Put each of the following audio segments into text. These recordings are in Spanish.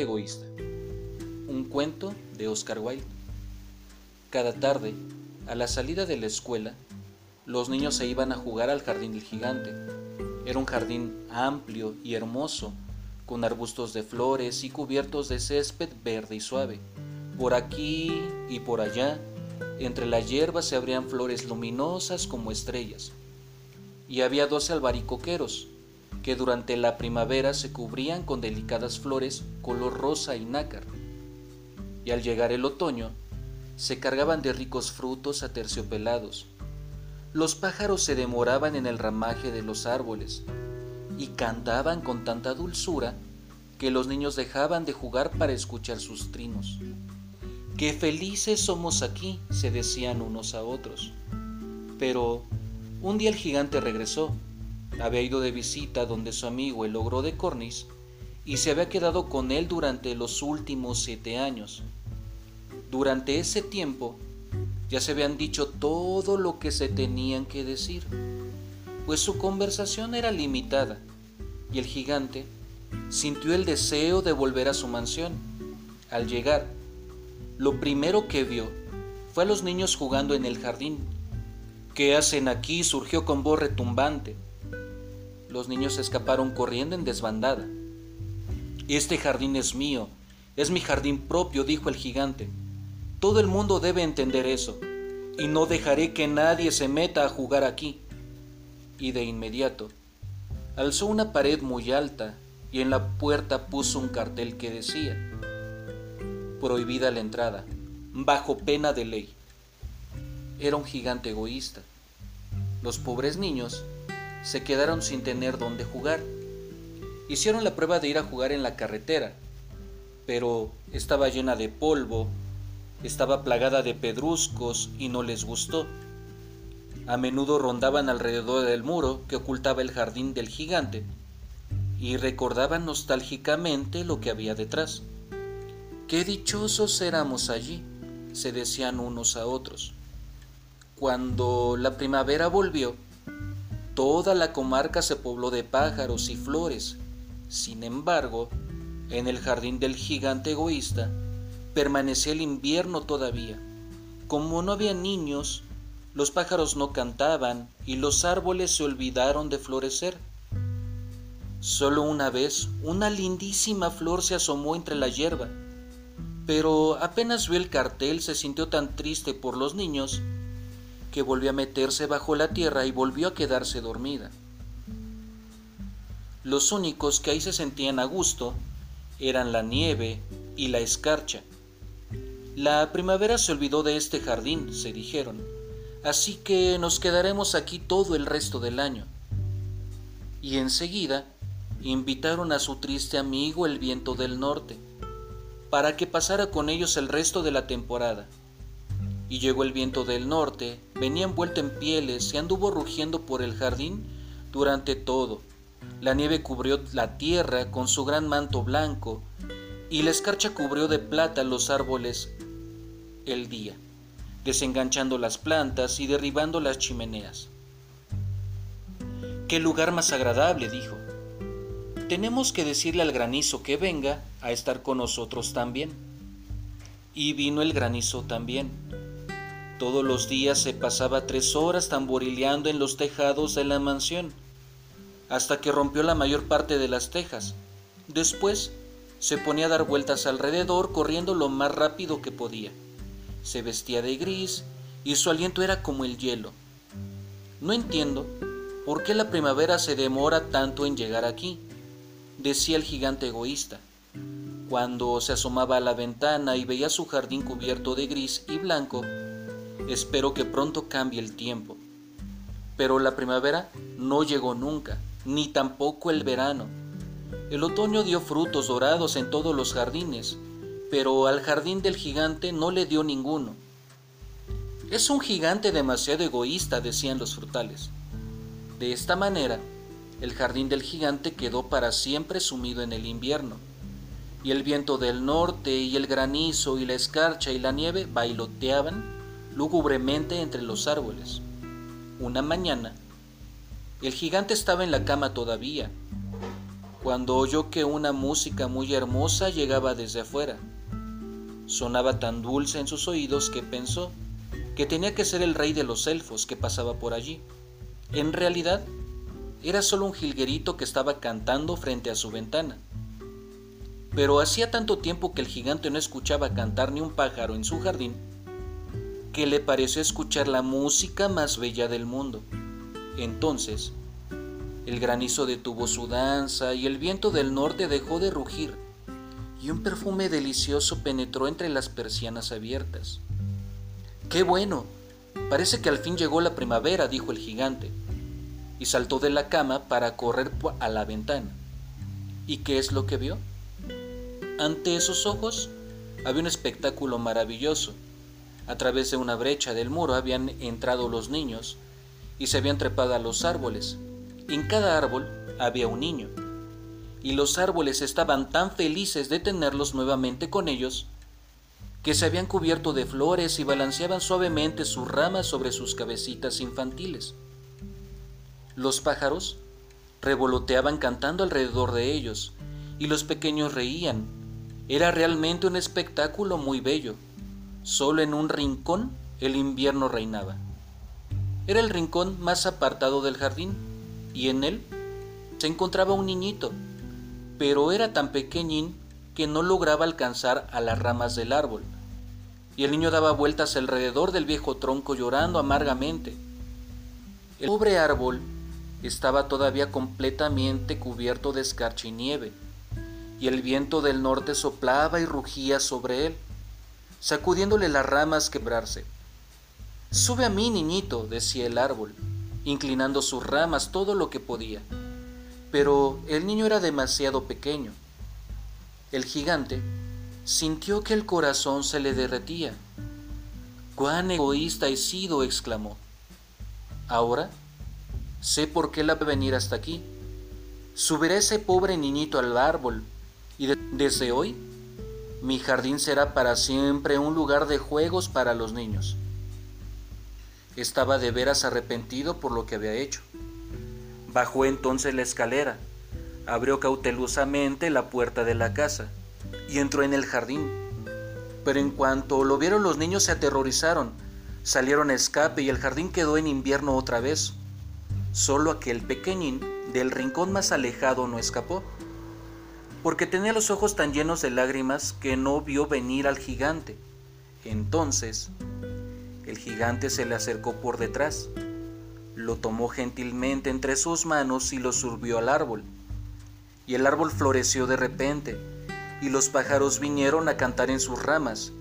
egoísta. Un cuento de Oscar Wilde. Cada tarde, a la salida de la escuela, los niños se iban a jugar al jardín del gigante. Era un jardín amplio y hermoso, con arbustos de flores y cubiertos de césped verde y suave. Por aquí y por allá, entre la hierba se abrían flores luminosas como estrellas. Y había doce albaricoqueros, que durante la primavera se cubrían con delicadas flores color rosa y nácar. Y al llegar el otoño, se cargaban de ricos frutos aterciopelados. Los pájaros se demoraban en el ramaje de los árboles y cantaban con tanta dulzura que los niños dejaban de jugar para escuchar sus trinos. Qué felices somos aquí, se decían unos a otros. Pero un día el gigante regresó había ido de visita donde su amigo el ogro de Cornis y se había quedado con él durante los últimos siete años. Durante ese tiempo ya se habían dicho todo lo que se tenían que decir, pues su conversación era limitada y el gigante sintió el deseo de volver a su mansión. Al llegar, lo primero que vio fue a los niños jugando en el jardín. ¿Qué hacen aquí? surgió con voz retumbante. Los niños escaparon corriendo en desbandada. Este jardín es mío, es mi jardín propio, dijo el gigante. Todo el mundo debe entender eso, y no dejaré que nadie se meta a jugar aquí. Y de inmediato, alzó una pared muy alta y en la puerta puso un cartel que decía, prohibida la entrada, bajo pena de ley. Era un gigante egoísta. Los pobres niños se quedaron sin tener dónde jugar. Hicieron la prueba de ir a jugar en la carretera, pero estaba llena de polvo, estaba plagada de pedruscos y no les gustó. A menudo rondaban alrededor del muro que ocultaba el jardín del gigante y recordaban nostálgicamente lo que había detrás. Qué dichosos éramos allí, se decían unos a otros. Cuando la primavera volvió, Toda la comarca se pobló de pájaros y flores. Sin embargo, en el jardín del gigante egoísta permanecía el invierno todavía. Como no había niños, los pájaros no cantaban y los árboles se olvidaron de florecer. Solo una vez una lindísima flor se asomó entre la hierba, pero apenas vio el cartel se sintió tan triste por los niños que volvió a meterse bajo la tierra y volvió a quedarse dormida. Los únicos que ahí se sentían a gusto eran la nieve y la escarcha. La primavera se olvidó de este jardín, se dijeron, así que nos quedaremos aquí todo el resto del año. Y enseguida invitaron a su triste amigo el viento del norte, para que pasara con ellos el resto de la temporada. Y llegó el viento del norte, venía envuelto en pieles y anduvo rugiendo por el jardín durante todo. La nieve cubrió la tierra con su gran manto blanco y la escarcha cubrió de plata los árboles el día, desenganchando las plantas y derribando las chimeneas. Qué lugar más agradable, dijo. Tenemos que decirle al granizo que venga a estar con nosotros también. Y vino el granizo también todos los días se pasaba tres horas tamborileando en los tejados de la mansión, hasta que rompió la mayor parte de las tejas. Después se ponía a dar vueltas alrededor corriendo lo más rápido que podía. Se vestía de gris y su aliento era como el hielo. No entiendo por qué la primavera se demora tanto en llegar aquí, decía el gigante egoísta. Cuando se asomaba a la ventana y veía su jardín cubierto de gris y blanco, Espero que pronto cambie el tiempo. Pero la primavera no llegó nunca, ni tampoco el verano. El otoño dio frutos dorados en todos los jardines, pero al jardín del gigante no le dio ninguno. Es un gigante demasiado egoísta, decían los frutales. De esta manera, el jardín del gigante quedó para siempre sumido en el invierno, y el viento del norte y el granizo y la escarcha y la nieve bailoteaban lúgubremente entre los árboles. Una mañana, el gigante estaba en la cama todavía, cuando oyó que una música muy hermosa llegaba desde afuera. Sonaba tan dulce en sus oídos que pensó que tenía que ser el rey de los elfos que pasaba por allí. En realidad, era solo un jilguerito que estaba cantando frente a su ventana. Pero hacía tanto tiempo que el gigante no escuchaba cantar ni un pájaro en su jardín, que le pareció escuchar la música más bella del mundo. Entonces, el granizo detuvo su danza y el viento del norte dejó de rugir, y un perfume delicioso penetró entre las persianas abiertas. ¡Qué bueno! Parece que al fin llegó la primavera, dijo el gigante, y saltó de la cama para correr a la ventana. ¿Y qué es lo que vio? Ante esos ojos había un espectáculo maravilloso. A través de una brecha del muro habían entrado los niños y se habían trepado a los árboles. En cada árbol había un niño, y los árboles estaban tan felices de tenerlos nuevamente con ellos que se habían cubierto de flores y balanceaban suavemente sus ramas sobre sus cabecitas infantiles. Los pájaros revoloteaban cantando alrededor de ellos, y los pequeños reían. Era realmente un espectáculo muy bello. Solo en un rincón el invierno reinaba. Era el rincón más apartado del jardín, y en él se encontraba un niñito, pero era tan pequeñín que no lograba alcanzar a las ramas del árbol, y el niño daba vueltas alrededor del viejo tronco llorando amargamente. El pobre árbol estaba todavía completamente cubierto de escarcha y nieve, y el viento del norte soplaba y rugía sobre él, sacudiéndole las ramas quebrarse. Sube a mí, niñito, decía el árbol, inclinando sus ramas todo lo que podía. Pero el niño era demasiado pequeño. El gigante sintió que el corazón se le derretía. ¡Cuán egoísta he sido! exclamó. Ahora sé por qué la venir hasta aquí. Subiré ese pobre niñito al árbol y desde hoy mi jardín será para siempre un lugar de juegos para los niños. Estaba de veras arrepentido por lo que había hecho. Bajó entonces la escalera, abrió cautelosamente la puerta de la casa y entró en el jardín. Pero en cuanto lo vieron los niños se aterrorizaron, salieron a escape y el jardín quedó en invierno otra vez. Solo aquel pequeñín del rincón más alejado no escapó, porque tenía los ojos tan llenos de lágrimas que no vio venir al gigante. Entonces el gigante se le acercó por detrás, lo tomó gentilmente entre sus manos y lo subió al árbol. Y el árbol floreció de repente, y los pájaros vinieron a cantar en sus ramas.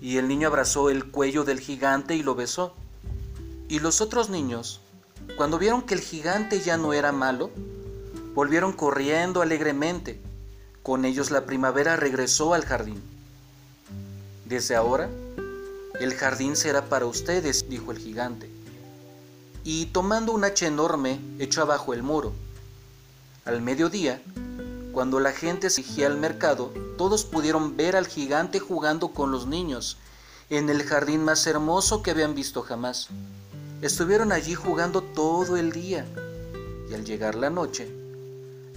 Y el niño abrazó el cuello del gigante y lo besó. Y los otros niños, cuando vieron que el gigante ya no era malo, volvieron corriendo alegremente. Con ellos la primavera regresó al jardín. Desde ahora, el jardín será para ustedes, dijo el gigante. Y tomando un hacha enorme, echó abajo el muro. Al mediodía, cuando la gente se dirigía al mercado, todos pudieron ver al gigante jugando con los niños en el jardín más hermoso que habían visto jamás. Estuvieron allí jugando todo el día y al llegar la noche,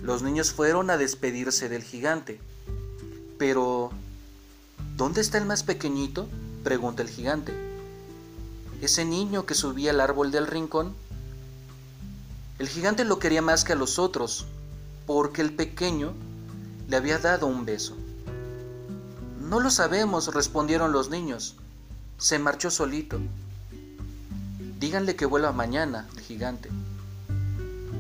los niños fueron a despedirse del gigante. Pero, ¿dónde está el más pequeñito? pregunta el gigante. ¿Ese niño que subía al árbol del rincón? El gigante lo quería más que a los otros, porque el pequeño le había dado un beso. No lo sabemos, respondieron los niños. Se marchó solito. Díganle que vuelva mañana, el gigante.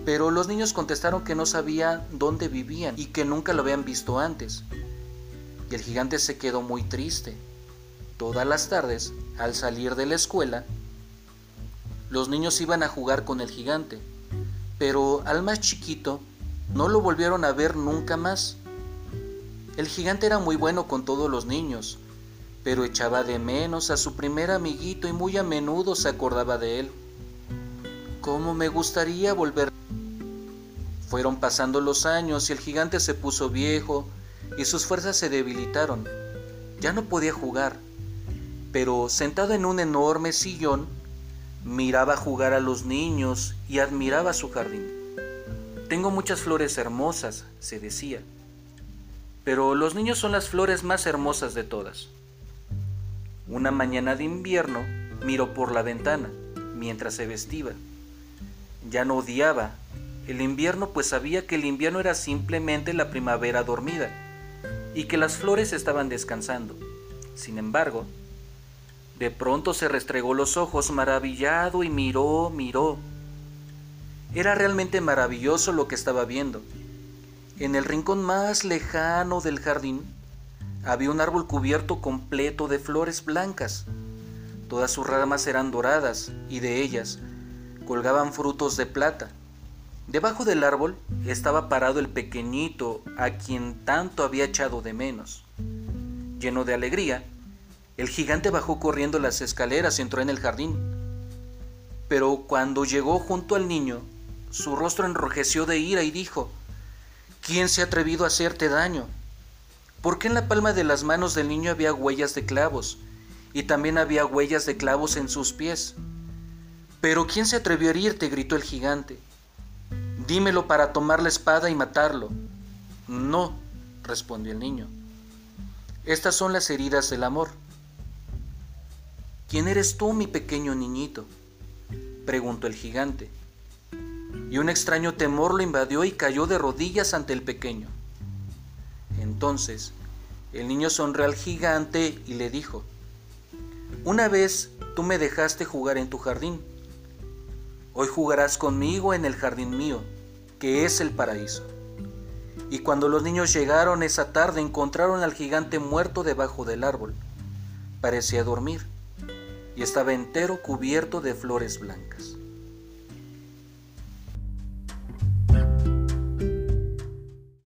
Pero los niños contestaron que no sabían dónde vivían y que nunca lo habían visto antes. Y el gigante se quedó muy triste Todas las tardes, al salir de la escuela, los niños iban a jugar con el gigante, pero al más chiquito no lo volvieron a ver nunca más. El gigante era muy bueno con todos los niños, pero echaba de menos a su primer amiguito y muy a menudo se acordaba de él. ¿Cómo me gustaría volver? Fueron pasando los años y el gigante se puso viejo y sus fuerzas se debilitaron. Ya no podía jugar pero sentado en un enorme sillón, miraba jugar a los niños y admiraba su jardín. Tengo muchas flores hermosas, se decía, pero los niños son las flores más hermosas de todas. Una mañana de invierno miró por la ventana mientras se vestía. Ya no odiaba el invierno pues sabía que el invierno era simplemente la primavera dormida y que las flores estaban descansando. Sin embargo, de pronto se restregó los ojos maravillado y miró, miró. Era realmente maravilloso lo que estaba viendo. En el rincón más lejano del jardín había un árbol cubierto completo de flores blancas. Todas sus ramas eran doradas y de ellas colgaban frutos de plata. Debajo del árbol estaba parado el pequeñito a quien tanto había echado de menos. Lleno de alegría, el gigante bajó corriendo las escaleras y entró en el jardín. Pero cuando llegó junto al niño, su rostro enrojeció de ira y dijo, ¿Quién se ha atrevido a hacerte daño? ¿Por qué en la palma de las manos del niño había huellas de clavos y también había huellas de clavos en sus pies? Pero ¿quién se atrevió a herirte? gritó el gigante. Dímelo para tomar la espada y matarlo. No, respondió el niño. Estas son las heridas del amor. ¿Quién eres tú, mi pequeño niñito? preguntó el gigante. Y un extraño temor lo invadió y cayó de rodillas ante el pequeño. Entonces, el niño sonrió al gigante y le dijo, Una vez tú me dejaste jugar en tu jardín. Hoy jugarás conmigo en el jardín mío que es el paraíso. Y cuando los niños llegaron esa tarde encontraron al gigante muerto debajo del árbol. Parecía dormir y estaba entero cubierto de flores blancas.